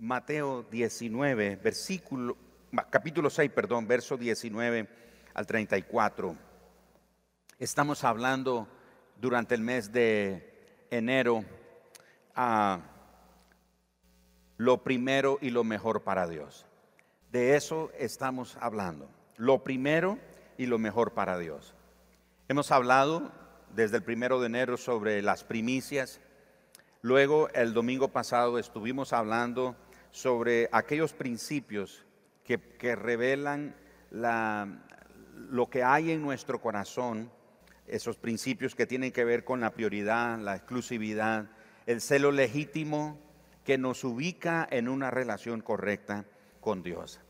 Mateo 19, versículo, capítulo 6, perdón, verso 19 al 34. Estamos hablando durante el mes de enero a lo primero y lo mejor para Dios. De eso estamos hablando. Lo primero y lo mejor para Dios. Hemos hablado desde el primero de enero sobre las primicias. Luego, el domingo pasado, estuvimos hablando sobre aquellos principios que, revelan lo que hay en nuestro corazón, esos principios que tienen que ver con la prioridad, la exclusividad, el celo legítimo que nos ubica en una relación correcta con Dios.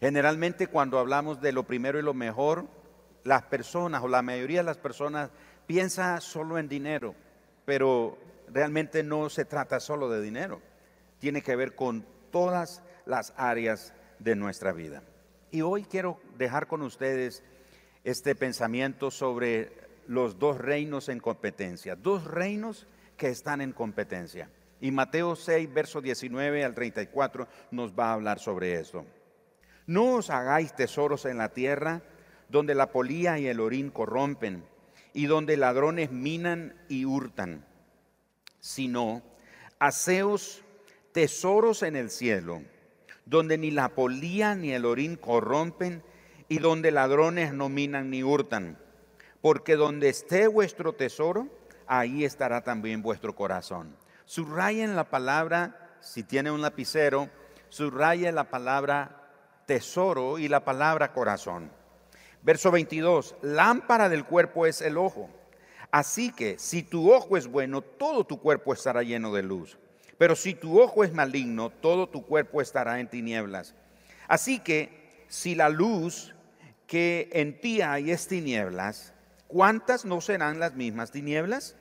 Generalmente cuando hablamos de lo primero y lo mejor, las personas o la mayoría de las personas piensa solo en dinero, pero realmente no se trata solo de dinero. Tiene que ver con todas las áreas de nuestra vida. Y hoy quiero dejar con ustedes este pensamiento sobre los dos reinos en competencia, dos reinos que están en competencia. Y Mateo 6, verso 19 al 34 nos va a hablar sobre esto. No os hagáis tesoros en la tierra, donde la polía y el orín corrompen, y donde ladrones minan y hurtan, sino haceos tesoros en el cielo, donde ni la polía ni el orín corrompen y donde ladrones no minan ni hurtan. Porque donde esté vuestro tesoro, ahí estará también vuestro corazón. Subrayen la palabra, si tiene un lapicero, subraye la palabra tesoro y la palabra corazón. Verso 22, lámpara del cuerpo es el ojo. Así que si tu ojo es bueno, todo tu cuerpo estará lleno de luz. Pero si tu ojo es maligno, todo tu cuerpo estará en tinieblas. Así que si la luz que en ti hay es tinieblas, ¿cuántas no serán las mismas tinieblas?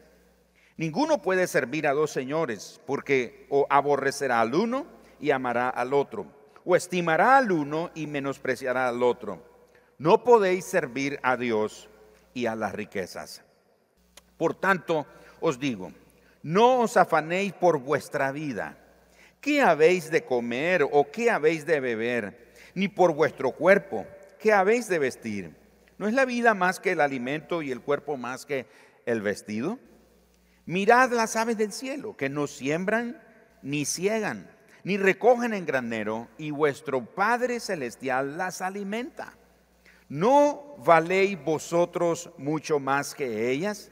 Ninguno puede servir a dos señores, porque o aborrecerá al uno y amará al otro, o estimará al uno y menospreciará al otro. No podéis servir a Dios y a las riquezas. Por tanto, os digo, no os afanéis por vuestra vida. ¿Qué habéis de comer o qué habéis de beber? Ni por vuestro cuerpo. ¿Qué habéis de vestir? ¿No es la vida más que el alimento y el cuerpo más que el vestido? Mirad las aves del cielo, que no siembran, ni ciegan, ni recogen en granero, y vuestro Padre Celestial las alimenta. ¿No valéis vosotros mucho más que ellas?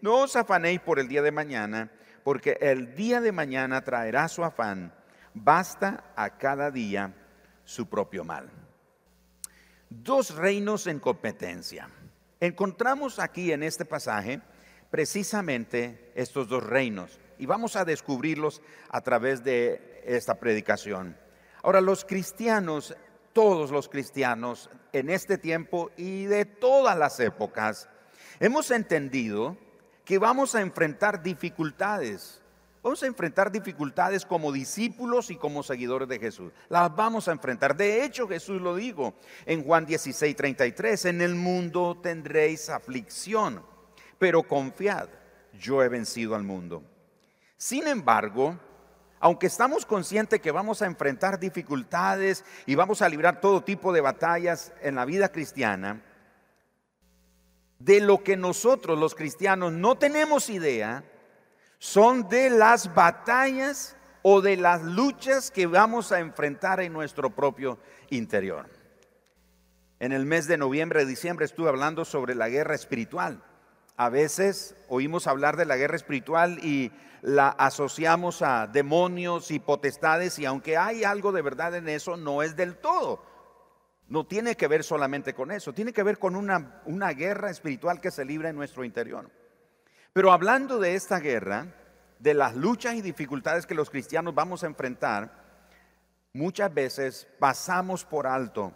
no os afanéis por el día de mañana, porque el día de mañana traerá su afán. Basta a cada día su propio mal. Dos reinos en competencia. Encontramos aquí en este pasaje precisamente estos dos reinos y vamos a descubrirlos a través de esta predicación. Ahora, los cristianos, todos los cristianos en este tiempo y de todas las épocas, hemos entendido que vamos a enfrentar dificultades. Vamos a enfrentar dificultades como discípulos y como seguidores de Jesús. Las vamos a enfrentar. De hecho, Jesús lo dijo en Juan 16, 33. En el mundo tendréis aflicción, pero confiad, yo he vencido al mundo. Sin embargo, aunque estamos conscientes que vamos a enfrentar dificultades y vamos a librar todo tipo de batallas en la vida cristiana, de lo que nosotros los cristianos no tenemos idea son de las batallas o de las luchas que vamos a enfrentar en nuestro propio interior. En el mes de noviembre, diciembre estuve hablando sobre la guerra espiritual. A veces oímos hablar de la guerra espiritual y la asociamos a demonios y potestades y aunque hay algo de verdad en eso, no es del todo. No tiene que ver solamente con eso, tiene que ver con una, una guerra espiritual que se libra en nuestro interior. Pero hablando de esta guerra, de las luchas y dificultades que los cristianos vamos a enfrentar, muchas veces pasamos por alto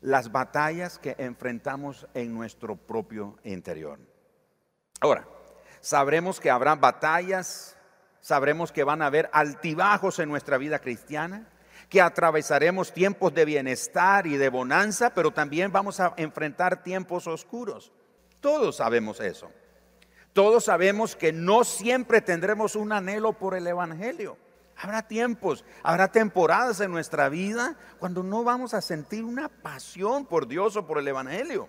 las batallas que enfrentamos en nuestro propio interior. Ahora, sabremos que habrá batallas, sabremos que van a haber altibajos en nuestra vida cristiana, que atravesaremos tiempos de bienestar y de bonanza, pero también vamos a enfrentar tiempos oscuros. Todos sabemos eso. Todos sabemos que no siempre tendremos un anhelo por el Evangelio. Habrá tiempos, habrá temporadas en nuestra vida cuando no vamos a sentir una pasión por Dios o por el Evangelio.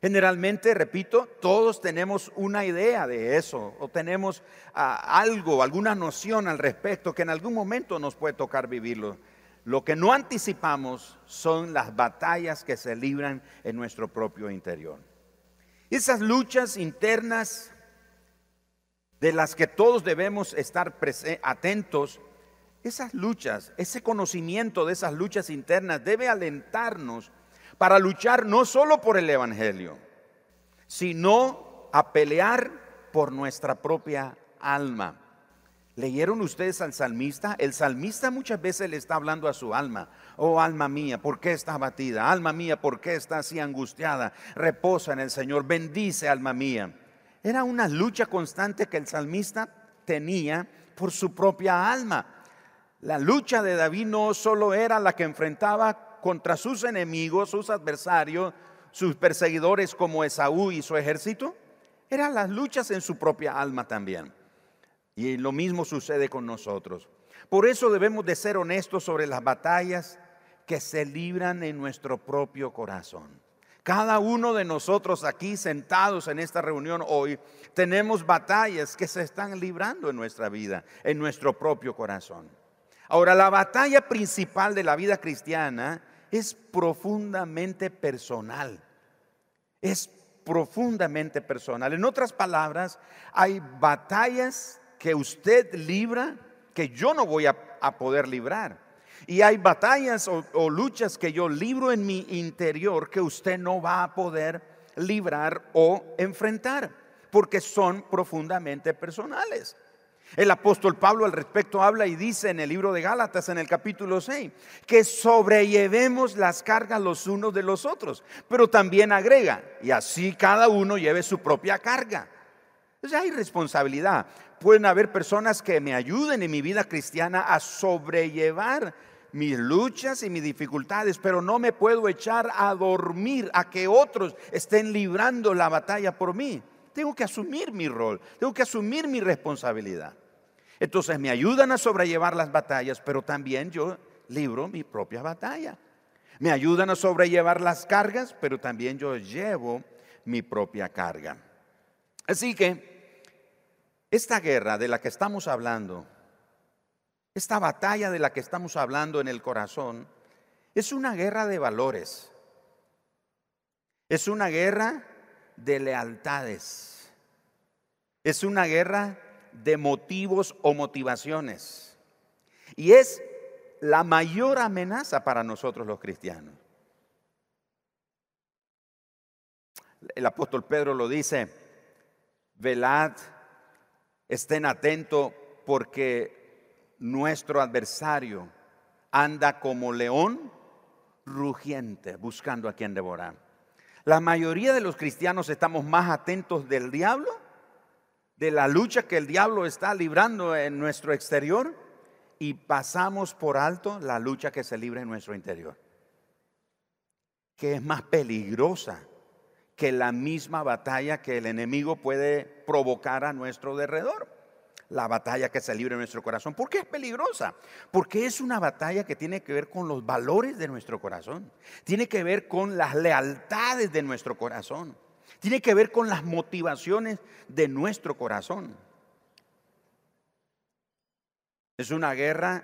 Generalmente, repito, todos tenemos una idea de eso o tenemos ah, algo, alguna noción al respecto que en algún momento nos puede tocar vivirlo. Lo que no anticipamos son las batallas que se libran en nuestro propio interior. Esas luchas internas de las que todos debemos estar atentos esas luchas, ese conocimiento de esas luchas internas debe alentarnos para luchar no solo por el Evangelio, sino a pelear por nuestra propia alma. ¿Leyeron ustedes al salmista? El salmista muchas veces le está hablando a su alma. Oh alma mía, ¿por qué está abatida? Alma mía, ¿por qué está así angustiada? Reposa en el Señor, bendice alma mía. Era una lucha constante que el salmista tenía por su propia alma. La lucha de David no solo era la que enfrentaba contra sus enemigos, sus adversarios, sus perseguidores como Esaú y su ejército, eran las luchas en su propia alma también. Y lo mismo sucede con nosotros. Por eso debemos de ser honestos sobre las batallas que se libran en nuestro propio corazón. Cada uno de nosotros aquí sentados en esta reunión hoy tenemos batallas que se están librando en nuestra vida, en nuestro propio corazón. Ahora, la batalla principal de la vida cristiana es profundamente personal. Es profundamente personal. En otras palabras, hay batallas que usted libra que yo no voy a, poder librar. Y hay batallas o, o luchas que yo libro en mi interior que usted no va a poder librar o enfrentar, porque son profundamente personales. El apóstol Pablo al respecto habla y dice en el libro de Gálatas en el capítulo 6 que sobrellevemos las cargas los unos de los otros, pero también agrega, y así cada uno lleve su propia carga. Entonces hay responsabilidad. Pueden haber personas que me ayuden en mi vida cristiana a sobrellevar mis luchas y mis dificultades, pero no me puedo echar a dormir a que otros estén librando la batalla por mí. Tengo que asumir mi rol, tengo que asumir mi responsabilidad. Entonces me ayudan a sobrellevar las batallas, pero también yo libro mi propia batalla. Me ayudan a sobrellevar las cargas, pero también yo llevo mi propia carga. Así que esta guerra de la que estamos hablando, esta batalla de la que estamos hablando en el corazón, es una guerra de valores. Es una guerra de lealtades. Es una guerra de motivos o motivaciones. Y es la mayor amenaza para nosotros los cristianos. El apóstol Pedro lo dice, velad, estén atentos porque nuestro adversario anda como león rugiente buscando a quien devorar. La mayoría de los cristianos estamos más atentos del diablo de la lucha que el diablo está librando en nuestro exterior y pasamos por alto la lucha que se libra en nuestro interior, que es más peligrosa que la misma batalla que el enemigo puede provocar a nuestro derredor. La batalla que se libra en nuestro corazón. ¿Por qué es peligrosa? Porque es una batalla que tiene que ver con los valores de nuestro corazón. Tiene que ver con las lealtades de nuestro corazón. Tiene que ver con las motivaciones de nuestro corazón. Es una guerra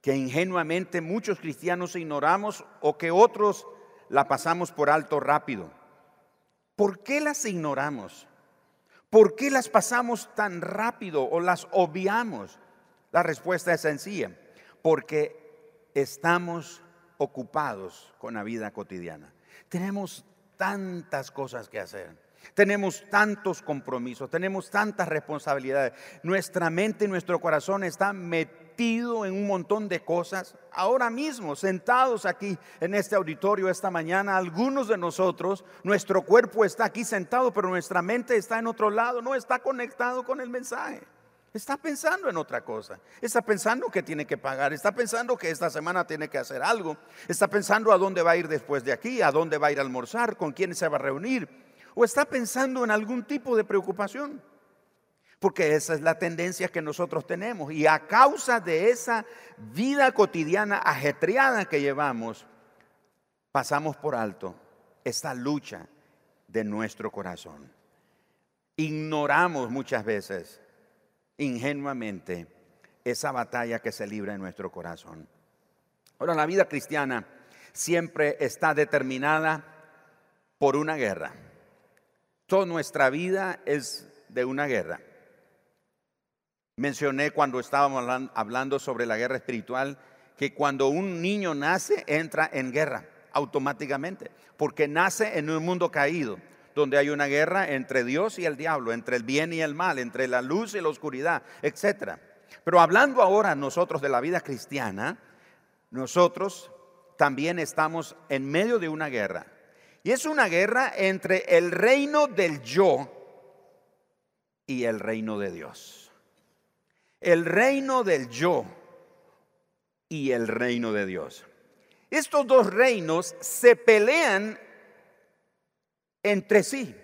que ingenuamente muchos cristianos ignoramos o que otros la pasamos por alto rápido. ¿Por qué las ignoramos? ¿Por qué las pasamos tan rápido o las obviamos? La respuesta es sencilla, porque estamos ocupados con la vida cotidiana. Tenemos tantas cosas que hacer. Tenemos tantos compromisos, tenemos tantas responsabilidades. Nuestra mente y nuestro corazón están metido en un montón de cosas. Ahora mismo, sentados aquí en este auditorio esta mañana, algunos de nosotros, nuestro cuerpo está aquí sentado, pero nuestra mente está en otro lado, no está conectado con el mensaje. Está pensando en otra cosa. Está pensando que tiene que pagar. Está pensando que esta semana tiene que hacer algo. Está pensando a dónde va a ir después de aquí, a dónde va a ir a almorzar, con quién se va a reunir o está pensando en algún tipo de preocupación. Porque esa es la tendencia que nosotros tenemos. Y a causa de esa vida cotidiana ajetreada que llevamos, pasamos por alto esta lucha de nuestro corazón. Ignoramos muchas veces, ingenuamente, esa batalla que se libra en nuestro corazón. Ahora, la vida cristiana siempre está determinada por una guerra. Toda nuestra vida es de una guerra. Mencioné cuando estábamos hablando sobre la guerra espiritual que cuando un niño nace entra en guerra automáticamente, porque nace en un mundo caído, donde hay una guerra entre Dios y el diablo, entre el bien y el mal, entre la luz y la oscuridad, etc. Pero hablando ahora nosotros de la vida cristiana, nosotros también estamos en medio de una guerra. Y es una guerra entre el reino del yo y el reino de Dios. El reino del yo y el reino de Dios. Estos dos reinos se pelean entre sí.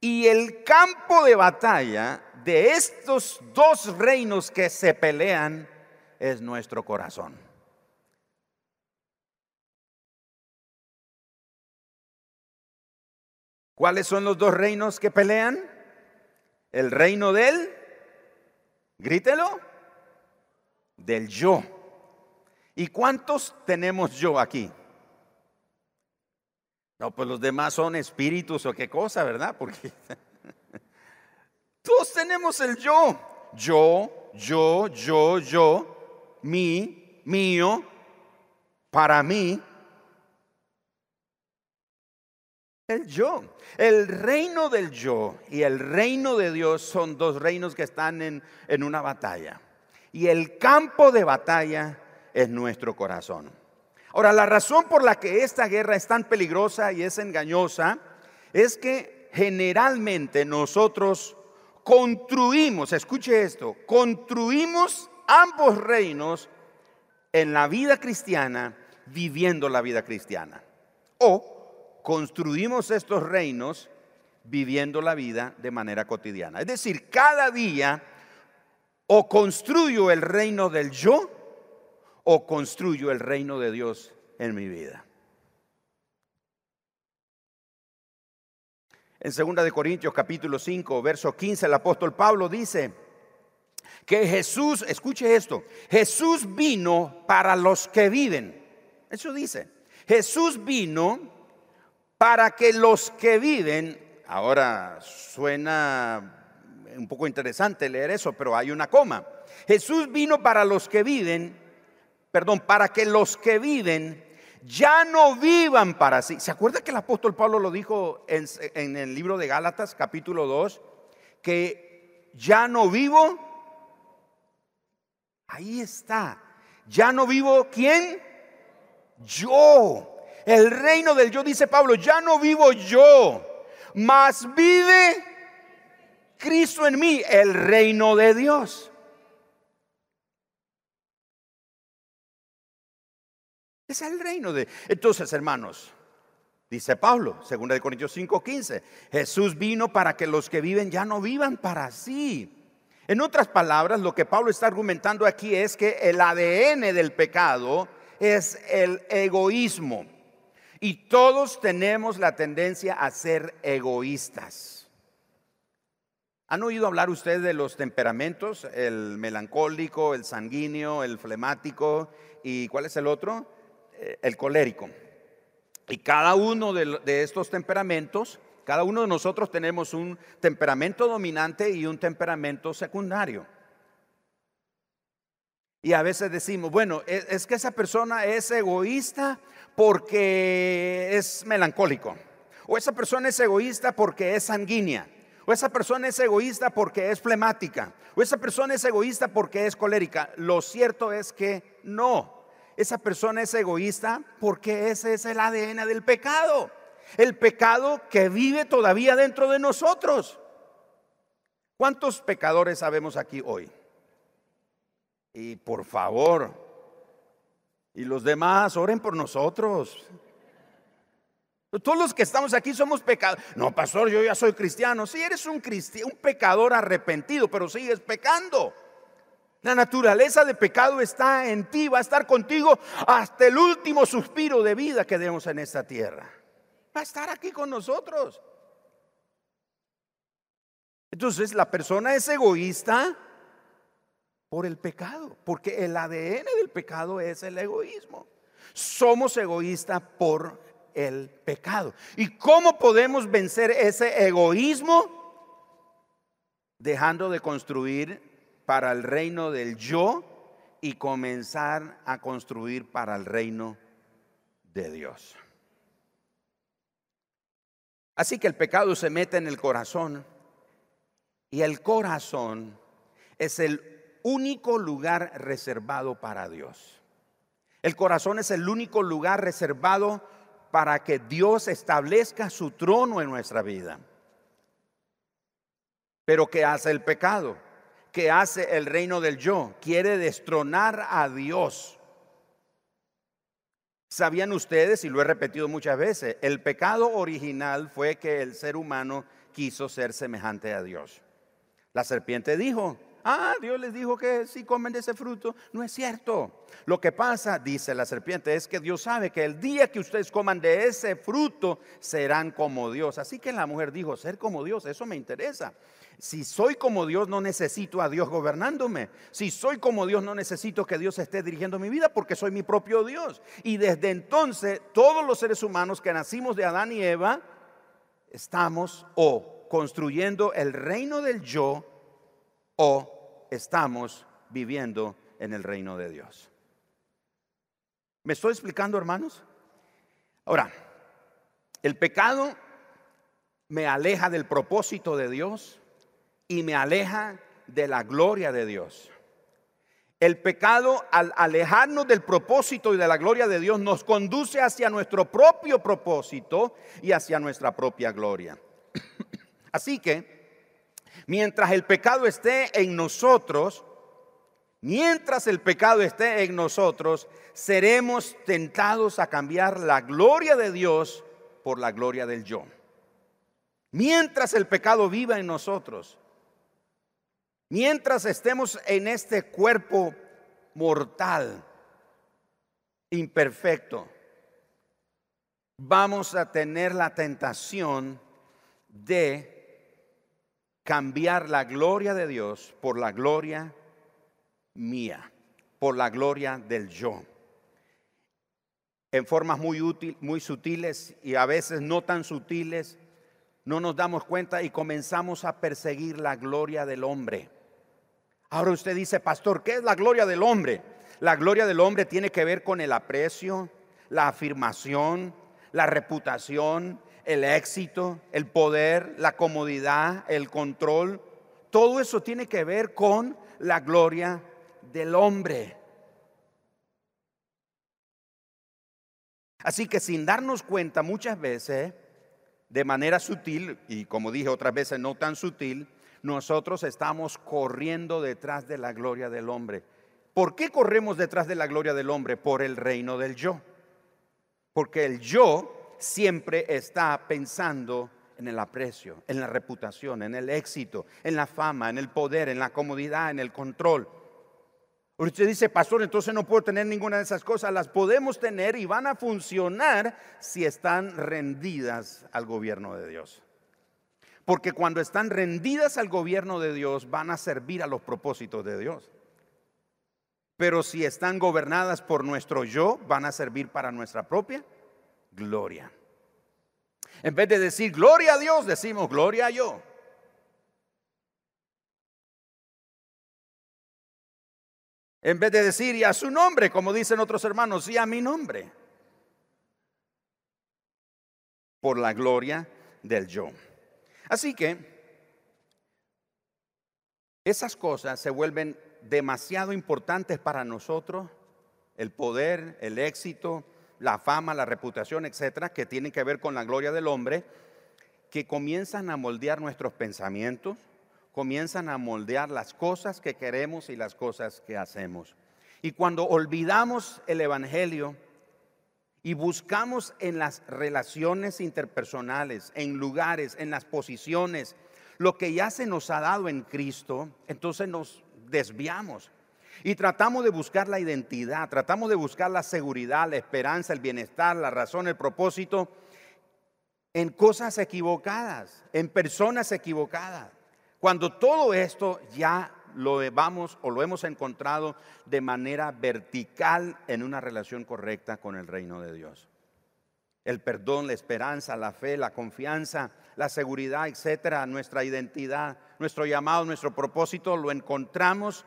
Y el campo de batalla de estos dos reinos que se pelean es nuestro corazón. ¿Cuáles son los dos reinos que pelean? El reino del, grítelo, del yo. ¿Y cuántos tenemos yo aquí? No, pues los demás son espíritus o qué cosa, ¿verdad? Porque todos tenemos el yo. Yo, yo, yo, yo, mí, mío, para mí. El yo. El reino del yo y el reino de Dios son dos reinos que están en, en una batalla. Y el campo de batalla es nuestro corazón. Ahora, la razón por la que esta guerra es tan peligrosa y es engañosa es que generalmente nosotros construimos, escuche esto, construimos ambos reinos en la vida cristiana viviendo la vida cristiana. O construimos estos reinos viviendo la vida de manera cotidiana. Es decir, cada día o construyo el reino del yo o construyo el reino de Dios en mi vida. En 2 de Corintios capítulo 5, verso 15, el apóstol Pablo dice que Jesús, escuche esto, Jesús vino para los que viven. Eso dice. Jesús vino para que los que viven, ahora suena un poco interesante leer eso, pero hay una coma. Jesús vino para los que viven, perdón, para que los que viven ya no vivan para sí. ¿Se acuerda que el apóstol Pablo lo dijo en, el libro de Gálatas capítulo 2? Que ya no vivo. Ahí está. Ya no vivo quién? Yo. El reino del yo, dice Pablo, ya no vivo yo, mas vive Cristo en mí, el reino de Dios. Es el reino de... Entonces, hermanos, dice Pablo, 2 de Corintios 5:15, Jesús vino para que los que viven ya no vivan para sí. En otras palabras, lo que Pablo está argumentando aquí es que el ADN del pecado es el egoísmo. Y todos tenemos la tendencia a ser egoístas. ¿Han oído hablar ustedes de los temperamentos? El melancólico, el sanguíneo, el flemático y ¿cuál es el otro? Eh, el colérico. Y cada uno de, estos temperamentos, cada uno de nosotros tenemos un temperamento dominante y un temperamento secundario. Y a veces decimos, bueno, es, es que esa persona es egoísta porque es melancólico. O esa persona es egoísta porque es sanguínea. O esa persona es egoísta porque es flemática. O esa persona es egoísta porque es colérica. Lo cierto es que no. Esa persona es egoísta porque ese es el ADN del pecado. El pecado que vive todavía dentro de nosotros. ¿Cuántos pecadores sabemos aquí hoy? Y por favor, y los demás, oren por nosotros. Todos los que estamos aquí somos pecadores. No, pastor, yo ya soy cristiano. Sí, eres un cristiano, un pecador arrepentido, pero sigues pecando. La naturaleza de pecado está en ti, va a estar contigo hasta el último suspiro de vida que demos en esta tierra. Va a estar aquí con nosotros. Entonces, la persona es egoísta por el pecado, porque el ADN del pecado es el egoísmo. Somos egoístas por el pecado. ¿Y cómo podemos vencer ese egoísmo? Dejando de construir para el reino del yo y comenzar a construir para el reino de Dios. Así que el pecado se mete en el corazón y el corazón es el único lugar reservado para Dios. El corazón es el único lugar reservado para que Dios establezca su trono en nuestra vida. Pero ¿qué hace el pecado? ¿Qué hace el reino del yo? Quiere destronar a Dios. ¿Sabían ustedes, y lo he repetido muchas veces, el pecado original fue que el ser humano quiso ser semejante a Dios? La serpiente dijo, Ah, Dios les dijo que si comen de ese fruto. No es cierto. Lo que pasa, dice la serpiente, es que Dios sabe que el día que ustedes coman de ese fruto serán como Dios. Así que la mujer dijo, ser como Dios, eso me interesa. Si soy como Dios, no necesito a Dios gobernándome. Si soy como Dios, no necesito que Dios esté dirigiendo mi vida porque soy mi propio Dios. Y desde entonces, todos los seres humanos que nacimos de Adán y Eva, estamos o construyendo el reino del yo o estamos viviendo en el reino de Dios. ¿Me estoy explicando, hermanos? Ahora, el pecado me aleja del propósito de Dios y me aleja de la gloria de Dios. El pecado, al alejarnos del propósito y de la gloria de Dios, nos conduce hacia nuestro propio propósito y hacia nuestra propia gloria. Así que Mientras el pecado esté en nosotros, mientras el pecado esté en nosotros, seremos tentados a cambiar la gloria de Dios por la gloria del yo. Mientras el pecado viva en nosotros, mientras estemos en este cuerpo mortal, imperfecto, vamos a tener la tentación de cambiar la gloria de Dios por la gloria mía, por la gloria del yo. En formas muy útil, muy sutiles y a veces no tan sutiles, no nos damos cuenta y comenzamos a perseguir la gloria del hombre. Ahora usted dice, pastor, ¿qué es la gloria del hombre? La gloria del hombre tiene que ver con el aprecio, la afirmación, la reputación, el éxito, el poder, la comodidad, el control. Todo eso tiene que ver con la gloria del hombre. Así que sin darnos cuenta muchas veces, de manera sutil, y como dije otras veces no tan sutil, nosotros estamos corriendo detrás de la gloria del hombre. ¿Por qué corremos detrás de la gloria del hombre? Por el reino del yo. Porque el yo siempre está pensando en el aprecio, en la reputación, en el éxito, en la fama, en el poder, en la comodidad, en el control. Usted dice, pastor, entonces no puedo tener ninguna de esas cosas. Las podemos tener y van a funcionar si están rendidas al gobierno de Dios. Porque cuando están rendidas al gobierno de Dios, van a servir a los propósitos de Dios. Pero si están gobernadas por nuestro yo, van a servir para nuestra propia gloria. En vez de decir gloria a Dios, decimos gloria a yo. En vez de decir y a su nombre, como dicen otros hermanos, y a mi nombre. Por la gloria del yo. Así que esas cosas se vuelven demasiado importantes para nosotros, el poder, el éxito, la fama, la reputación, etcétera, que tienen que ver con la gloria del hombre, que comienzan a moldear nuestros pensamientos, comienzan a moldear las cosas que queremos y las cosas que hacemos. Y cuando olvidamos el Evangelio y buscamos en las relaciones interpersonales, en lugares, en las posiciones, lo que ya se nos ha dado en Cristo, entonces nos desviamos. Y tratamos de buscar la identidad, tratamos de buscar la seguridad, la esperanza, el bienestar, la razón, el propósito en cosas equivocadas, en personas equivocadas. Cuando todo esto ya lo vamos o lo hemos encontrado de manera vertical en una relación correcta con el reino de Dios. El perdón, la esperanza, la fe, la confianza, la seguridad, etcétera, nuestra identidad, nuestro llamado, nuestro propósito, lo encontramos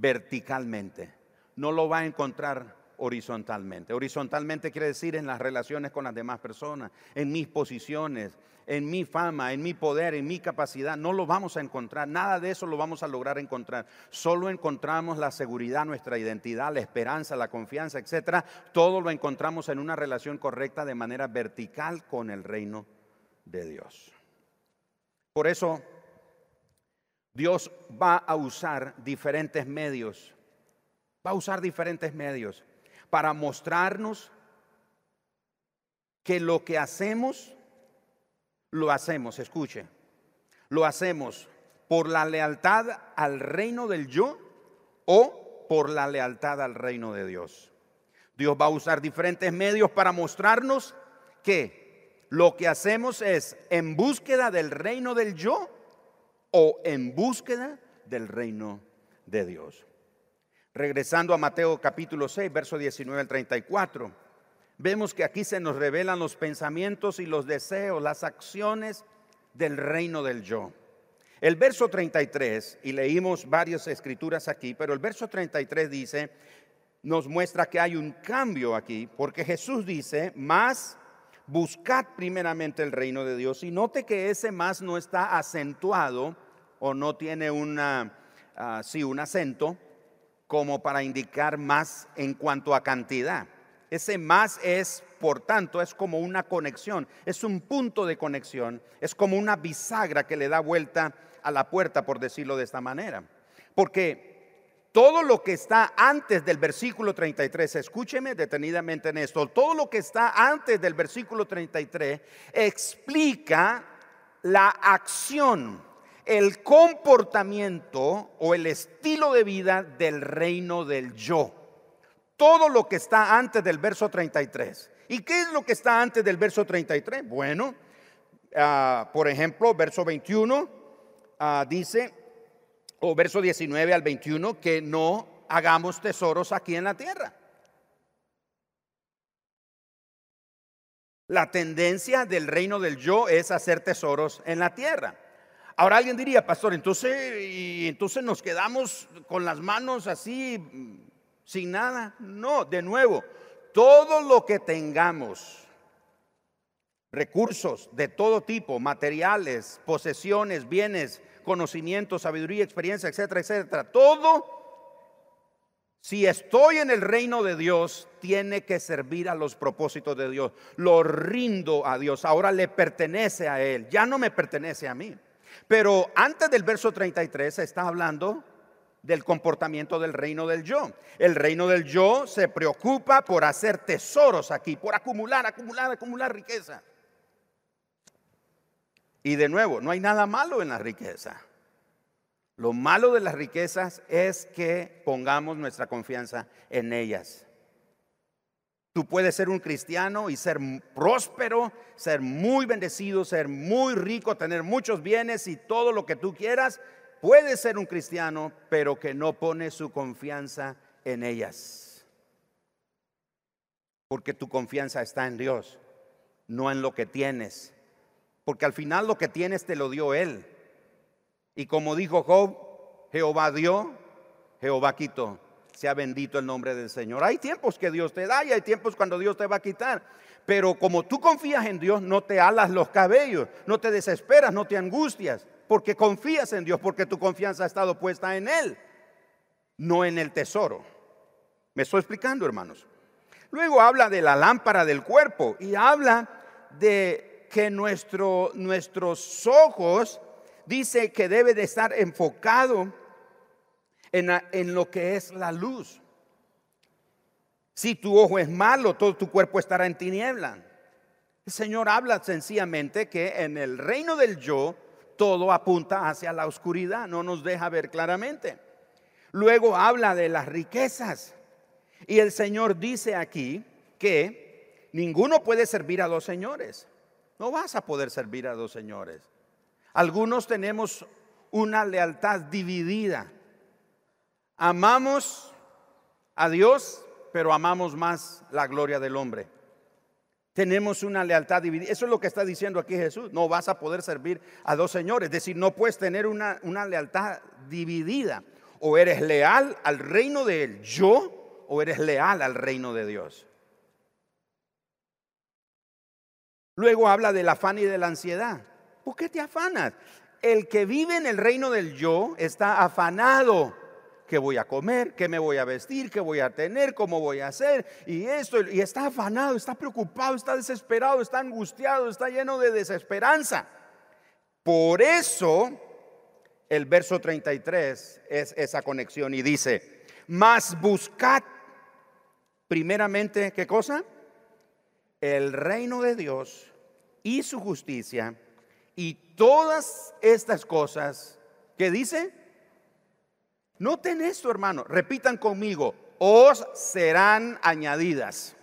verticalmente. No lo va a encontrar horizontalmente. Horizontalmente quiere decir en las relaciones con las demás personas, en mis posiciones, en mi fama, en mi poder, en mi capacidad. No lo vamos a encontrar. Nada de eso lo vamos a lograr encontrar. Solo encontramos la seguridad, nuestra identidad, la esperanza, la confianza, etcétera. Todo lo encontramos en una relación correcta de manera vertical con el reino de Dios. Por eso Dios va a usar diferentes medios. Va a usar diferentes medios para mostrarnos que lo que hacemos lo hacemos, escuche, lo hacemos por la lealtad al reino del yo o por la lealtad al reino de Dios. Dios va a usar diferentes medios para mostrarnos que lo que hacemos es en búsqueda del reino del yo o en búsqueda del reino de Dios. Regresando a Mateo capítulo 6, verso 19 al 34 vemos que aquí se nos revelan los pensamientos y los deseos, las acciones del reino del yo. El verso 33, y leímos varias escrituras aquí, pero el verso 33 dice, nos muestra que hay un cambio aquí, porque Jesús dice, más buscad primeramente el reino de Dios. Y note que ese más no está acentuado o no tiene una, uh, sí, un acento como para indicar más en cuanto a cantidad. Ese más es, por tanto, es como una conexión, es un punto de conexión, es como una bisagra que le da vuelta a la puerta, por decirlo de esta manera. Porque todo lo que está antes del versículo 33, escúcheme detenidamente en esto, todo lo que está antes del versículo 33 explica la acción, el comportamiento o el estilo de vida del reino del yo todo lo que está antes del verso 33. ¿Y qué es lo que está antes del verso 33? Bueno, ah, por ejemplo, verso 21 ah, dice, o verso 19 al 21, que no hagamos tesoros aquí en la tierra. La tendencia del reino del yo es hacer tesoros en la tierra. Ahora alguien diría, pastor, entonces, entonces nos quedamos con las manos así sin nada. No, de nuevo, todo lo que tengamos, recursos de todo tipo, materiales, posesiones, bienes, conocimientos, sabiduría, experiencia, etcétera, etcétera, todo, si estoy en el reino de Dios, tiene que servir a los propósitos de Dios. Lo rindo a Dios, ahora le pertenece a Él, ya no me pertenece a mí. Pero antes del verso 33 se está hablando del comportamiento del reino del yo. El reino del yo se preocupa por hacer tesoros aquí, por acumular, acumular, acumular riqueza. Y de nuevo, no hay nada malo en la riqueza. Lo malo de las riquezas es que pongamos nuestra confianza en ellas. Tú puedes ser un cristiano y ser próspero, ser muy bendecido, ser muy rico, tener muchos bienes y todo lo que tú quieras. Puedes ser un cristiano, pero que no pone su confianza en ellas. Porque tu confianza está en Dios, no en lo que tienes. Porque al final lo que tienes te lo dio Él. Y como dijo Job, Jehová dio, Jehová quitó sea bendito el nombre del Señor. Hay tiempos que Dios te da y hay tiempos cuando Dios te va a quitar. Pero como tú confías en Dios, no te alas los cabellos, no te desesperas, no te angustias, porque confías en Dios, porque tu confianza ha estado puesta en Él, no en el tesoro. ¿Me estoy explicando, hermanos? Luego habla de la lámpara del cuerpo y habla de que nuestro, nuestros ojos, dice que debe de estar enfocado en, lo que es la luz. Si tu ojo es malo, todo tu cuerpo estará en tiniebla. El Señor habla sencillamente que en el reino del yo todo apunta hacia la oscuridad, no nos deja ver claramente. Luego habla de las riquezas. Y el Señor dice aquí que ninguno puede servir a dos señores. No vas a poder servir a dos señores. Algunos tenemos una lealtad dividida. Amamos a Dios, pero amamos más la gloria del hombre. Tenemos una lealtad dividida. Eso es lo que está diciendo aquí Jesús. No vas a poder servir a dos señores. Es decir, no puedes tener una, una lealtad dividida. O eres leal al reino de él, yo, o eres leal al reino de Dios. Luego habla del afán y de la ansiedad. ¿Por qué te afanas? El que vive en el reino del yo está afanado qué voy a comer, qué me voy a vestir, qué voy a tener, cómo voy a hacer, y esto, y está afanado, está preocupado, está desesperado, está angustiado, está lleno de desesperanza. Por eso el verso 33 es esa conexión y dice, mas buscad primeramente, ¿qué cosa? El reino de Dios y su justicia y todas estas cosas, ¿qué dice? Noten esto, hermano. Repitan conmigo. Os serán añadidas.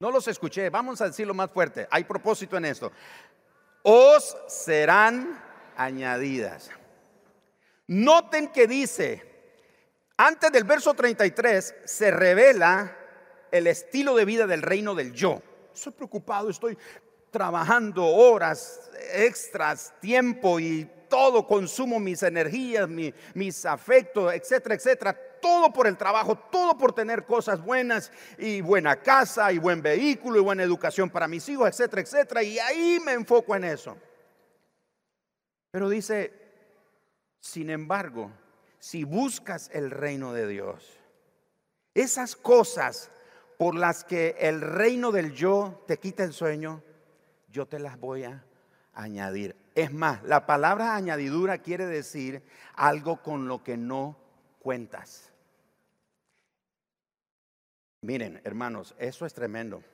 No los escuché. Vamos a decirlo más fuerte. Hay propósito en esto. Os serán añadidas. Noten que dice, antes del verso 33 se revela el estilo de vida del reino del yo. Estoy preocupado, estoy trabajando horas extras, tiempo y todo, consumo mis energías, mis afectos, etcétera, etcétera. Todo por el trabajo, todo por tener cosas buenas y buena casa y buen vehículo y buena educación para mis hijos, etcétera, etcétera. Y ahí me enfoco en eso. Pero dice, sin embargo, si buscas el reino de Dios, esas cosas por las que el reino del yo te quita el sueño, yo te las voy a añadir. Es más, la palabra añadidura quiere decir algo con lo que no cuentas. Miren, hermanos, eso es tremendo.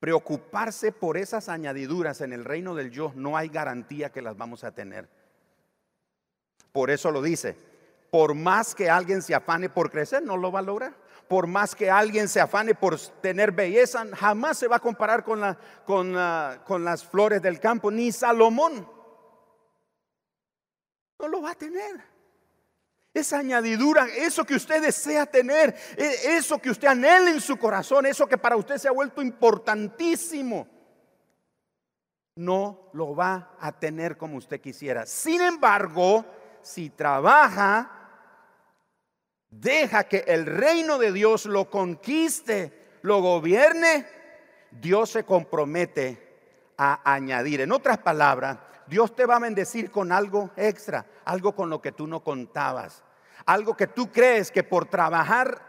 Preocuparse por esas añadiduras en el reino del yo no hay garantía que las vamos a tener. Por eso lo dice, por más que alguien se afane por crecer, no lo va a lograr por más que alguien se afane por tener belleza, jamás se va a comparar con, con las flores del campo, ni Salomón. No lo va a tener. Esa añadidura, eso que usted desea tener, e, eso que usted anhela en su corazón, eso que para usted se ha vuelto importantísimo, no lo va a tener como usted quisiera. Sin embargo, si trabaja deja que el reino de Dios lo conquiste, lo gobierne, Dios se compromete a añadir. En otras palabras, Dios te va a bendecir con algo extra, algo con lo que tú no contabas, algo que tú crees que por trabajar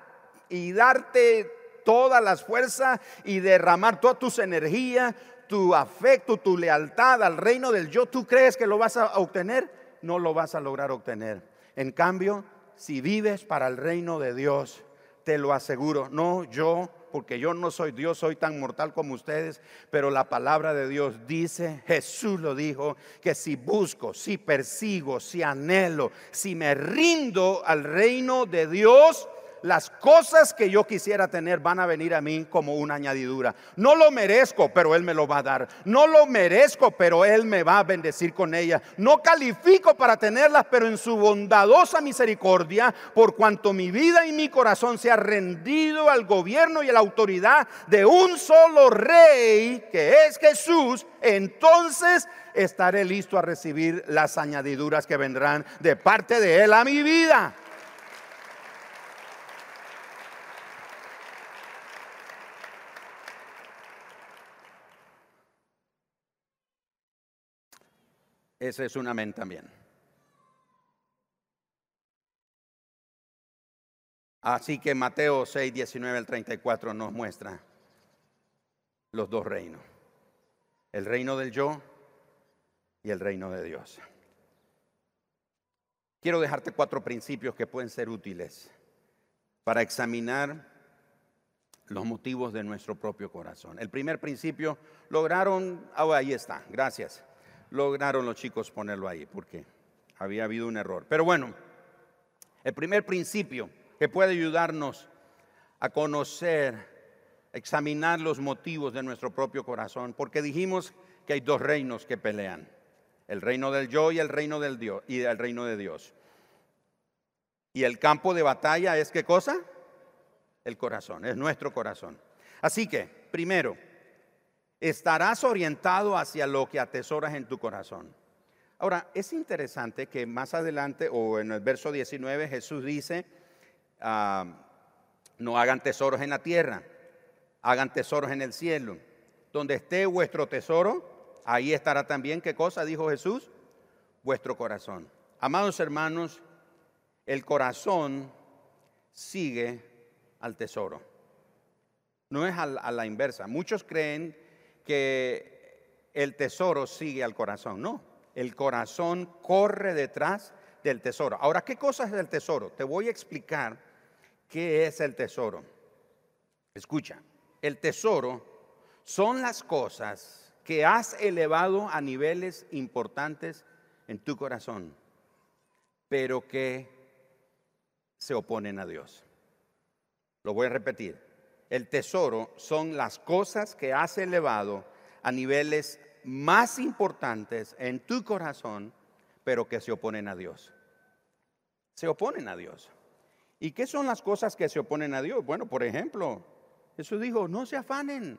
y darte todas las fuerzas y derramar todas tus energías, tu afecto, tu lealtad al reino del yo, tú crees que lo vas a obtener, no lo vas a lograr obtener. En cambio, si vives para el reino de Dios, te lo aseguro, no yo, porque yo no soy Dios, soy tan mortal como ustedes, pero la palabra de Dios dice, Jesús lo dijo, que si busco, si persigo, si anhelo, si me rindo al reino de Dios, las cosas que yo quisiera tener van a venir a mí como una añadidura. No lo merezco, pero Él me lo va a dar. No lo merezco, pero Él me va a bendecir con ellas. No califico para tenerlas, pero en su bondadosa misericordia, por cuanto mi vida y mi corazón se ha rendido al gobierno y a la autoridad de un solo rey, que es Jesús, entonces estaré listo a recibir las añadiduras que vendrán de parte de Él a mi vida. Ese es un amén también. Así que Mateo 6, 19 al 34 nos muestra los dos reinos. El reino del yo y el reino de Dios. Quiero dejarte cuatro principios que pueden ser útiles para examinar los motivos de nuestro propio corazón. El primer principio, lograron, oh, ahí está, gracias lograron los chicos ponerlo ahí, porque había habido un error. Pero bueno, el primer principio que puede ayudarnos a conocer, examinar los motivos de nuestro propio corazón, porque dijimos que hay dos reinos que pelean, el reino del yo y el reino del Dios y el reino de Dios. Y el campo de batalla es qué cosa? El corazón, es nuestro corazón. Así que, primero, estarás orientado hacia lo que atesoras en tu corazón. Ahora, es interesante que más adelante, o en el verso 19, Jesús dice, ah, no hagan tesoros en la tierra, hagan tesoros en el cielo. Donde esté vuestro tesoro, ahí estará también, ¿qué cosa dijo Jesús? Vuestro corazón. Amados hermanos, el corazón sigue al tesoro. No es a la inversa. Muchos creen que el tesoro sigue al corazón. No, el corazón corre detrás del tesoro. Ahora, ¿qué cosa es el tesoro? Te voy a explicar qué es el tesoro. Escucha, el tesoro son las cosas que has elevado a niveles importantes en tu corazón, pero que se oponen a Dios. Lo voy a repetir. El tesoro son las cosas que has elevado a niveles más importantes en tu corazón, pero que se oponen a Dios. Se oponen a Dios. ¿Y qué son las cosas que se oponen a Dios? Bueno, por ejemplo, Jesús dijo, no se afanen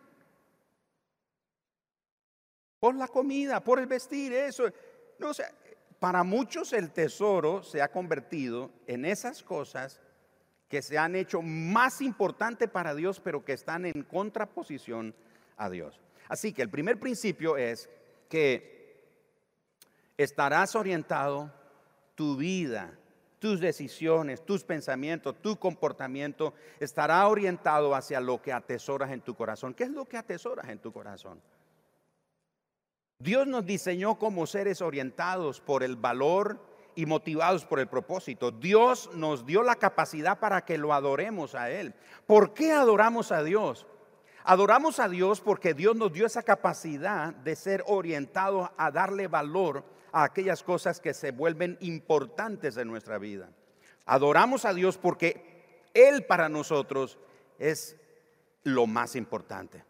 por la comida, por el vestir, eso. No, sé, para muchos el tesoro se ha convertido en esas cosas que se han hecho más importantes para Dios, pero que están en contraposición a Dios. Así que el primer principio es que estarás orientado tu vida, tus decisiones, tus pensamientos, tu comportamiento estará orientado hacia lo que atesoras en tu corazón. ¿Qué es lo que atesoras en tu corazón? Dios nos diseñó como seres orientados por el valor y motivados por el propósito. Dios nos dio la capacidad para que lo adoremos a Él. ¿Por qué adoramos a Dios? Adoramos a Dios porque Dios nos dio esa capacidad de ser orientados a darle valor a aquellas cosas que se vuelven importantes en nuestra vida. Adoramos a Dios porque Él para nosotros es lo más importante.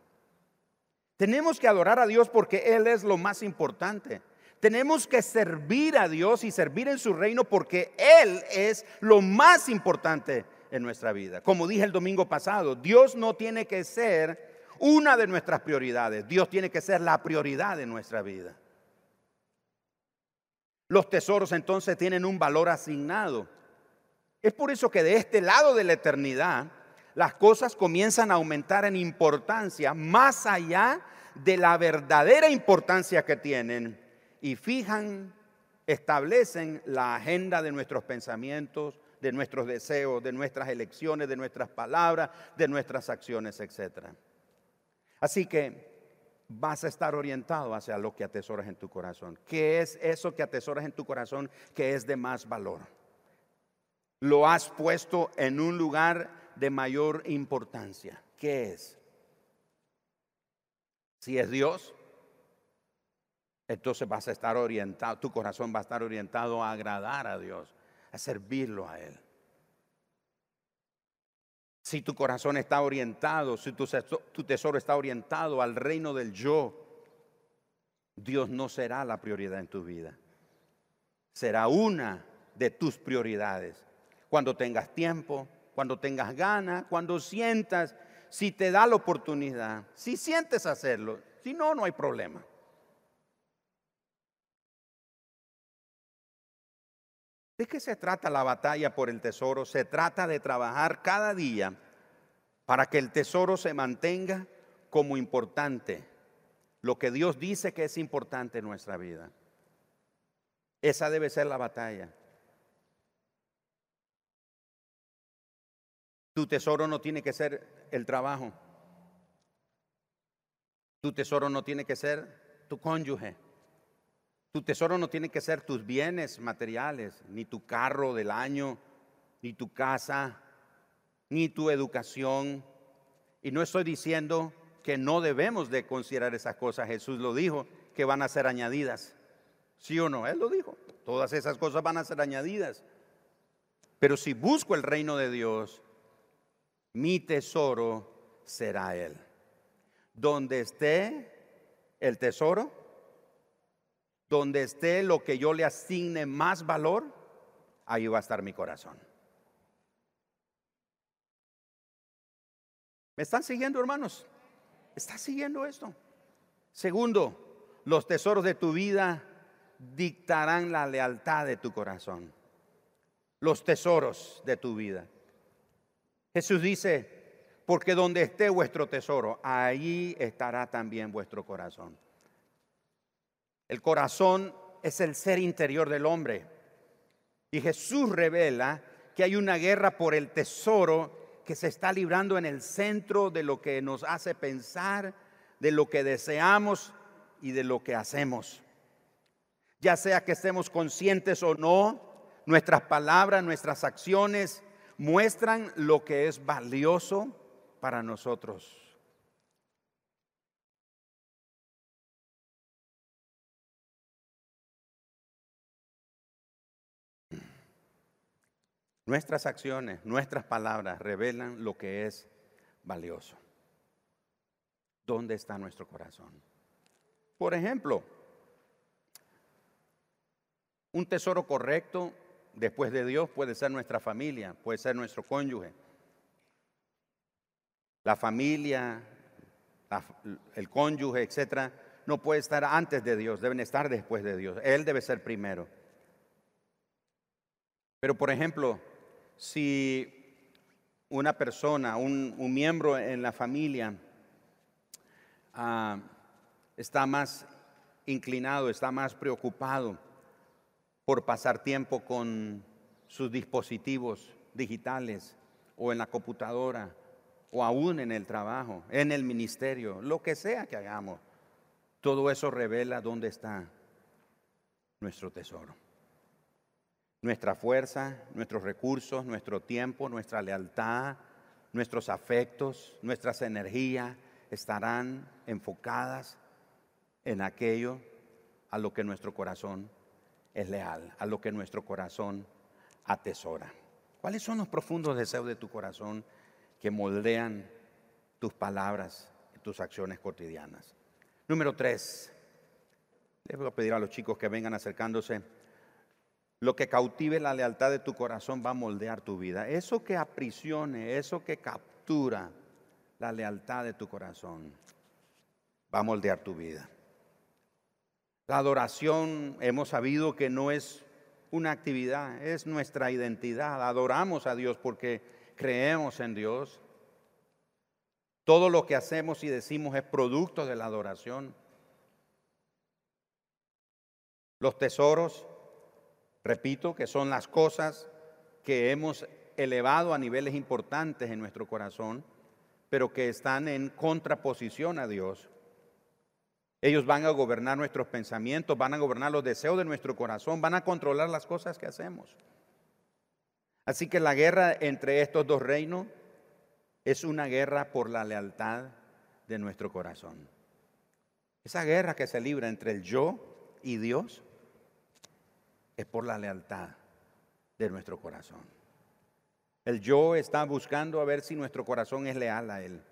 Tenemos que adorar a Dios porque Él es lo más importante. Tenemos que servir a Dios y servir en su reino porque Él es lo más importante en nuestra vida. Como dije el domingo pasado, Dios no tiene que ser una de nuestras prioridades, Dios tiene que ser la prioridad de nuestra vida. Los tesoros entonces tienen un valor asignado. Es por eso que de este lado de la eternidad las cosas comienzan a aumentar en importancia más allá de la verdadera importancia que tienen y fijan, establecen la agenda de nuestros pensamientos, de nuestros deseos, de nuestras elecciones, de nuestras palabras, de nuestras acciones, etc. Así que vas a estar orientado hacia lo que atesoras en tu corazón. ¿Qué es eso que atesoras en tu corazón que es de más valor? Lo has puesto en un lugar de mayor importancia. ¿Qué es? Si es Dios, entonces vas a estar orientado, tu corazón va a estar orientado a agradar a Dios, a servirlo a Él. Si tu corazón está orientado, si tu, tesoro está orientado al reino del yo, Dios no será la prioridad en tu vida. Será una de tus prioridades. Cuando tengas tiempo, cuando tengas ganas, cuando sientas, si te da la oportunidad, si sientes hacerlo, si no, no hay problema. ¿De qué se trata la batalla por el tesoro? Se trata de trabajar cada día para que el tesoro se mantenga como importante, lo que Dios dice que es importante en nuestra vida. Esa debe ser la batalla. Tu tesoro no tiene que ser el trabajo. Tu tesoro no tiene que ser tu cónyuge. Tu tesoro no tiene que ser tus bienes materiales, ni tu carro del año, ni tu casa, ni tu educación. Y no estoy diciendo que no debemos de considerar esas cosas. Jesús lo dijo, que van a ser añadidas. ¿Sí o no? Él lo dijo. Todas esas cosas van a ser añadidas. Pero si busco el reino de Dios, mi tesoro será Él. Donde esté el tesoro, donde esté lo que yo le asigne más valor, ahí va a estar mi corazón. ¿Me están siguiendo, hermanos? ¿Estás siguiendo esto? Segundo, los tesoros de tu vida dictarán la lealtad de tu corazón. Los tesoros de tu vida. Jesús dice, porque donde esté vuestro tesoro, ahí estará también vuestro corazón. El corazón es el ser interior del hombre. Y Jesús revela que hay una guerra por el tesoro que se está librando en el centro de lo que nos hace pensar, de lo que deseamos y de lo que hacemos. Ya sea que estemos conscientes o no, nuestras palabras, nuestras acciones muestran lo que es valioso para nosotros. Nuestras acciones, nuestras palabras revelan lo que es valioso. ¿Dónde está nuestro corazón? Por ejemplo, un tesoro correcto después de Dios puede ser nuestra familia, puede ser nuestro cónyuge. La familia, el cónyuge, etcétera, no puede estar antes de Dios, deben estar después de Dios. Él debe ser primero. Pero, por ejemplo, si una persona, un, miembro en la familia ah, está más inclinado, está más preocupado por pasar tiempo con sus dispositivos digitales o en la computadora o aún en el trabajo, en el ministerio, lo que sea que hagamos, todo eso revela dónde está nuestro tesoro nuestra fuerza, nuestros recursos, nuestro tiempo, nuestra lealtad, nuestros afectos, nuestras energías estarán enfocadas en aquello a lo que nuestro corazón es leal, a lo que nuestro corazón atesora. ¿Cuáles son los profundos deseos de tu corazón que moldean tus palabras y tus acciones cotidianas? Número tres, les voy a pedir a los chicos que vengan acercándose. Lo que cautive la lealtad de tu corazón va a moldear tu vida. Eso que aprisione, eso que captura la lealtad de tu corazón, va a moldear tu vida. La adoración hemos sabido que no es una actividad, es nuestra identidad. Adoramos a Dios porque creemos en Dios. Todo lo que hacemos y decimos es producto de la adoración. Los tesoros Repito que son las cosas que hemos elevado a niveles importantes en nuestro corazón, pero que están en contraposición a Dios. Ellos van a gobernar nuestros pensamientos, van a gobernar los deseos de nuestro corazón, van a controlar las cosas que hacemos. Así que la guerra entre estos dos reinos es una guerra por la lealtad de nuestro corazón. Esa guerra que se libra entre el yo y Dios es por la lealtad de nuestro corazón. El yo está buscando a ver si nuestro corazón es leal a Él.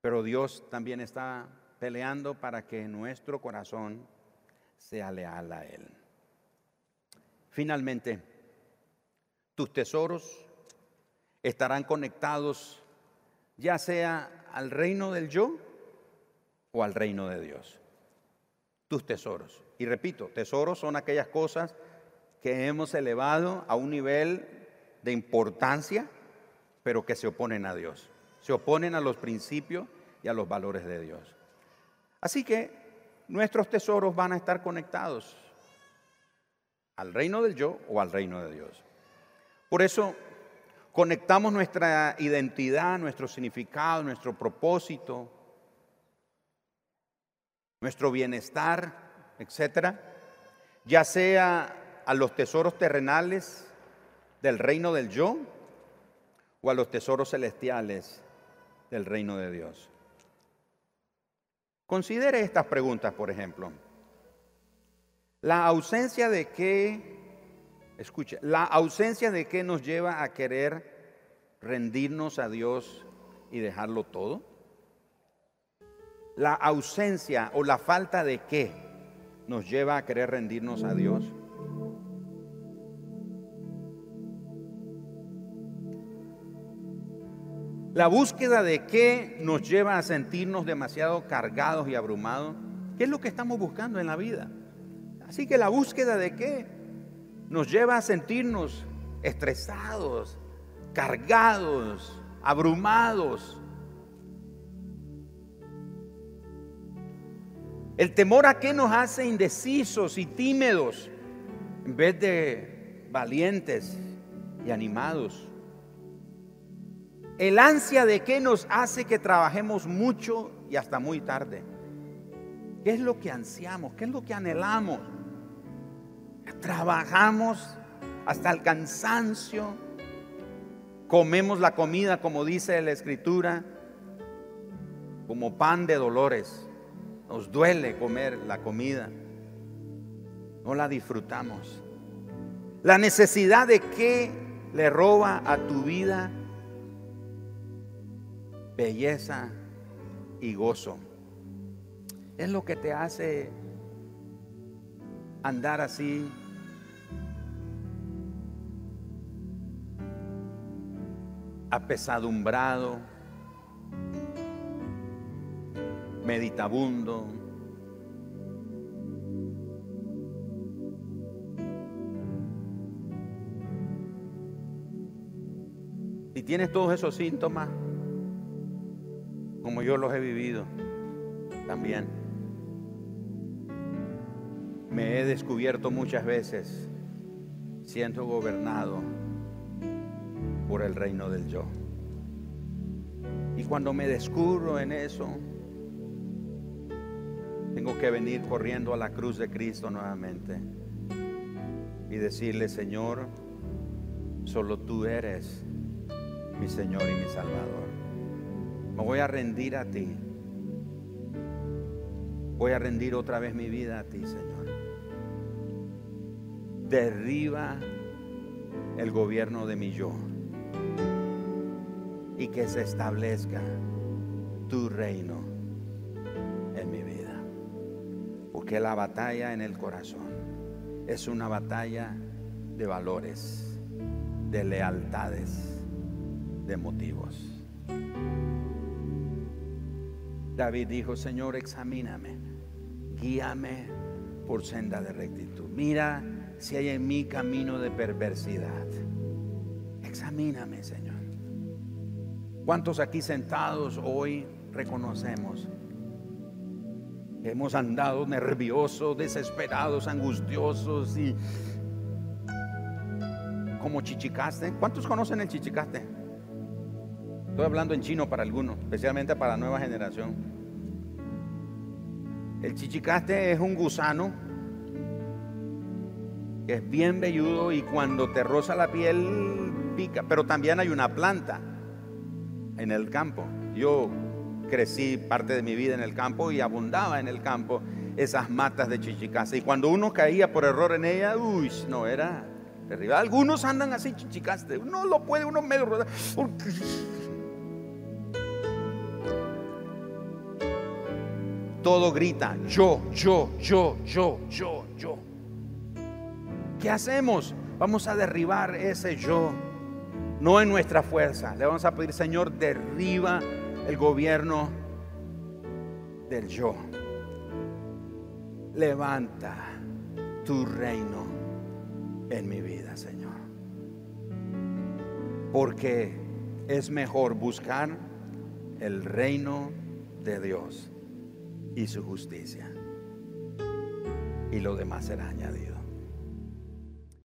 Pero Dios también está peleando para que nuestro corazón sea leal a Él. Finalmente, tus tesoros estarán conectados ya sea al reino del yo o al reino de Dios. Tus tesoros. Y repito, tesoros son aquellas cosas que hemos elevado a un nivel de importancia, pero que se oponen a Dios. Se oponen a los principios y a los valores de Dios. Así que nuestros tesoros van a estar conectados al reino del yo o al reino de Dios. Por eso conectamos nuestra identidad, nuestro significado, nuestro propósito, nuestro bienestar, etcétera, ya sea a los tesoros terrenales del reino del yo o a los tesoros celestiales del reino de Dios. Considere estas preguntas, por ejemplo. La ausencia de qué, escuche, la ausencia de qué nos lleva a querer rendirnos a Dios y dejarlo todo. La ausencia o la falta de qué nos lleva a querer rendirnos a Dios. La búsqueda de qué nos lleva a sentirnos demasiado cargados y abrumados. ¿Qué es lo que estamos buscando en la vida? Así que la búsqueda de qué nos lleva a sentirnos estresados, cargados, abrumados. El temor a qué nos hace indecisos y tímidos en vez de valientes y animados. El ansia de qué nos hace que trabajemos mucho y hasta muy tarde. ¿Qué es lo que ansiamos? ¿Qué es lo que anhelamos? Trabajamos hasta el cansancio. Comemos la comida, como dice la escritura, como pan de dolores. Nos duele comer la comida. No la disfrutamos. La necesidad de qué le roba a tu vida belleza y gozo. Es lo que te hace andar así. apesadumbrado, meditabundo. Si tienes todos esos síntomas, como yo los he vivido también. Me he descubierto muchas veces siendo gobernado por el reino del yo. Y cuando me descubro en eso, tengo que venir corriendo a la cruz de Cristo nuevamente y decirle, Señor, solo tú eres mi Señor y mi Salvador. Me voy a rendir a ti. Voy a rendir otra vez mi vida a ti, Señor. Derriba el gobierno de mi yo y que se establezca tu reino Porque la batalla en el corazón es una batalla de valores, de lealtades, de motivos. David dijo, Señor, examíname, guíame por senda de rectitud. Mira si hay en mí camino de perversidad. Examíname, Señor. ¿Cuántos aquí sentados hoy reconocemos que hemos andado nerviosos, desesperados, angustiosos y como chichicaste? ¿Cuántos conocen el chichicaste? Estoy hablando en chino para algunos, especialmente para la nueva generación. El chichicaste es un gusano que es bien velludo y cuando te roza la piel pica, pero también hay una planta en el campo. Yo crecí parte de mi vida en el campo y abundaba en el campo esas matas de chichicaste. Y cuando uno caía por error en ella, uy, no, era derribar. Algunos andan así chichicaste. Uno lo puede, uno medio rodar. Todo grita, yo, yo, yo, yo, yo, yo. ¿Qué hacemos? Vamos a derribar ese yo. No en nuestra fuerza. Le vamos a pedir, Señor, derriba el gobierno del yo. Levanta tu reino en mi vida, Señor. Porque es mejor buscar el reino de Dios y su justicia. Y lo demás será añadido.